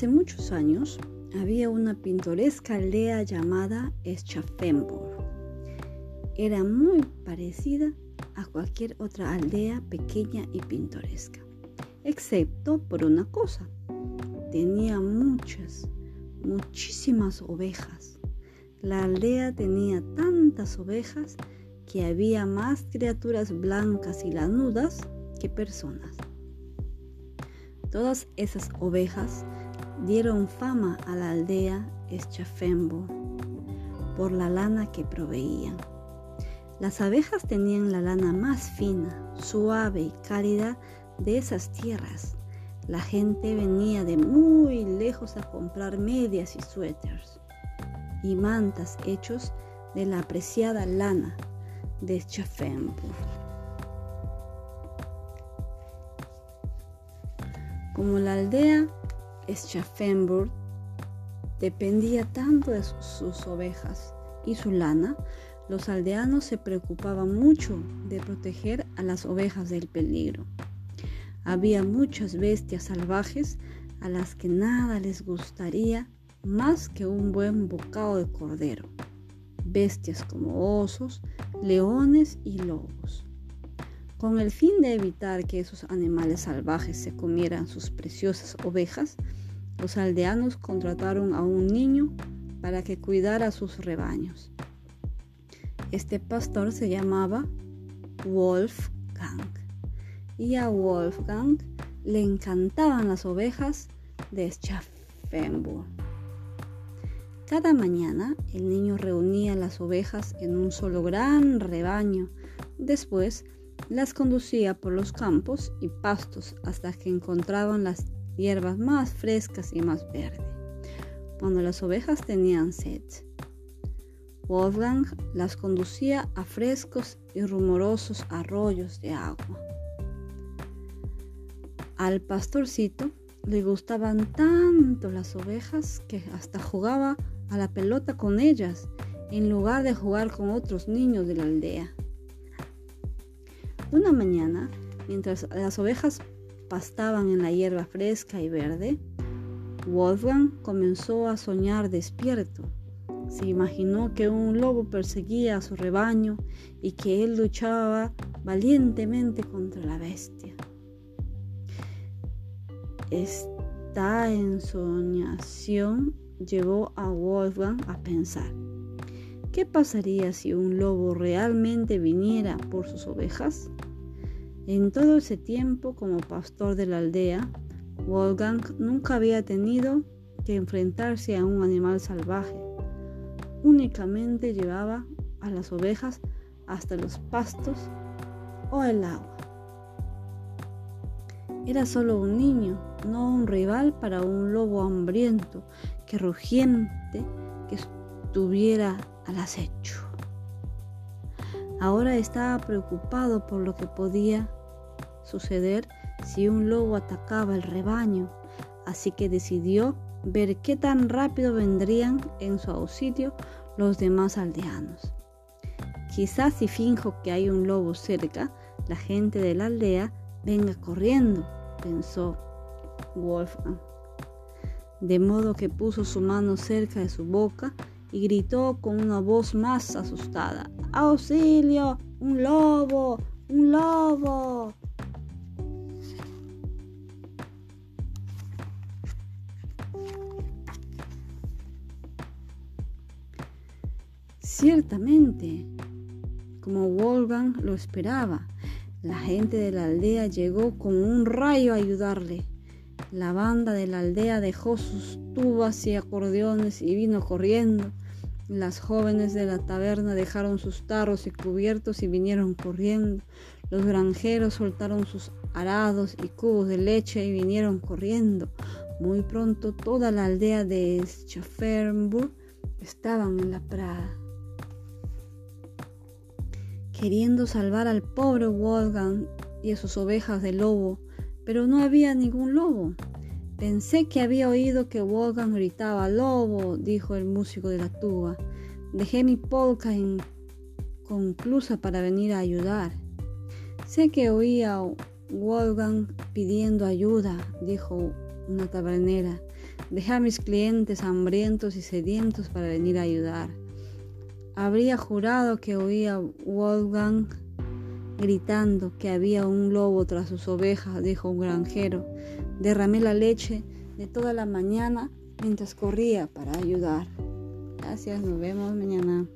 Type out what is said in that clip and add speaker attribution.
Speaker 1: Hace muchos años había una pintoresca aldea llamada Schaffenburg. Era muy parecida a cualquier otra aldea pequeña y pintoresca, excepto por una cosa. Tenía muchas, muchísimas ovejas. La aldea tenía tantas ovejas que había más criaturas blancas y lanudas que personas. Todas esas ovejas dieron fama a la aldea Eschafembo por la lana que proveían. Las abejas tenían la lana más fina, suave y cálida de esas tierras. La gente venía de muy lejos a comprar medias y suéteres y mantas hechos de la apreciada lana de Eschafembo. Como la aldea Schaffenburg dependía tanto de sus ovejas y su lana, los aldeanos se preocupaban mucho de proteger a las ovejas del peligro. Había muchas bestias salvajes a las que nada les gustaría más que un buen bocado de cordero. Bestias como osos, leones y lobos. Con el fin de evitar que esos animales salvajes se comieran sus preciosas ovejas, los aldeanos contrataron a un niño para que cuidara sus rebaños. Este pastor se llamaba Wolfgang y a Wolfgang le encantaban las ovejas de Schaffenburg. Cada mañana el niño reunía las ovejas en un solo gran rebaño. Después las conducía por los campos y pastos hasta que encontraban las hierbas más frescas y más verdes. Cuando las ovejas tenían sed, Wolfgang las conducía a frescos y rumorosos arroyos de agua. Al pastorcito le gustaban tanto las ovejas que hasta jugaba a la pelota con ellas en lugar de jugar con otros niños de la aldea. Una mañana, mientras las ovejas pastaban en la hierba fresca y verde, Wolfgang comenzó a soñar despierto. Se imaginó que un lobo perseguía a su rebaño y que él luchaba valientemente contra la bestia. Esta ensoñación llevó a Wolfgang a pensar, ¿qué pasaría si un lobo realmente viniera por sus ovejas? En todo ese tiempo como pastor de la aldea, Wolfgang nunca había tenido que enfrentarse a un animal salvaje. Únicamente llevaba a las ovejas hasta los pastos o el agua. Era solo un niño, no un rival para un lobo hambriento que rugiente que estuviera al acecho. Ahora estaba preocupado por lo que podía suceder si un lobo atacaba el rebaño, así que decidió ver qué tan rápido vendrían en su auxilio los demás aldeanos. Quizás si finjo que hay un lobo cerca, la gente de la aldea venga corriendo, pensó Wolfgang. De modo que puso su mano cerca de su boca y gritó con una voz más asustada, ¡Auxilio! ¡Un lobo! ¡Un lobo! Ciertamente, como Wolfgang lo esperaba, la gente de la aldea llegó como un rayo a ayudarle. La banda de la aldea dejó sus tubas y acordeones y vino corriendo. Las jóvenes de la taberna dejaron sus tarros y cubiertos y vinieron corriendo. Los granjeros soltaron sus arados y cubos de leche y vinieron corriendo. Muy pronto toda la aldea de Schaffenburg estaban en la prada queriendo salvar al pobre Wolfgang y a sus ovejas de lobo, pero no había ningún lobo. Pensé que había oído que Wolfgang gritaba lobo, dijo el músico de la tuba. Dejé mi polka inconclusa para venir a ayudar. Sé que oía a Wolfgang pidiendo ayuda, dijo una tabernera. Dejé a mis clientes hambrientos y sedientos para venir a ayudar. Habría jurado que oía Wolfgang gritando que había un lobo tras sus ovejas, dijo un granjero. Derramé la leche de toda la mañana mientras corría para ayudar. Gracias, nos vemos mañana.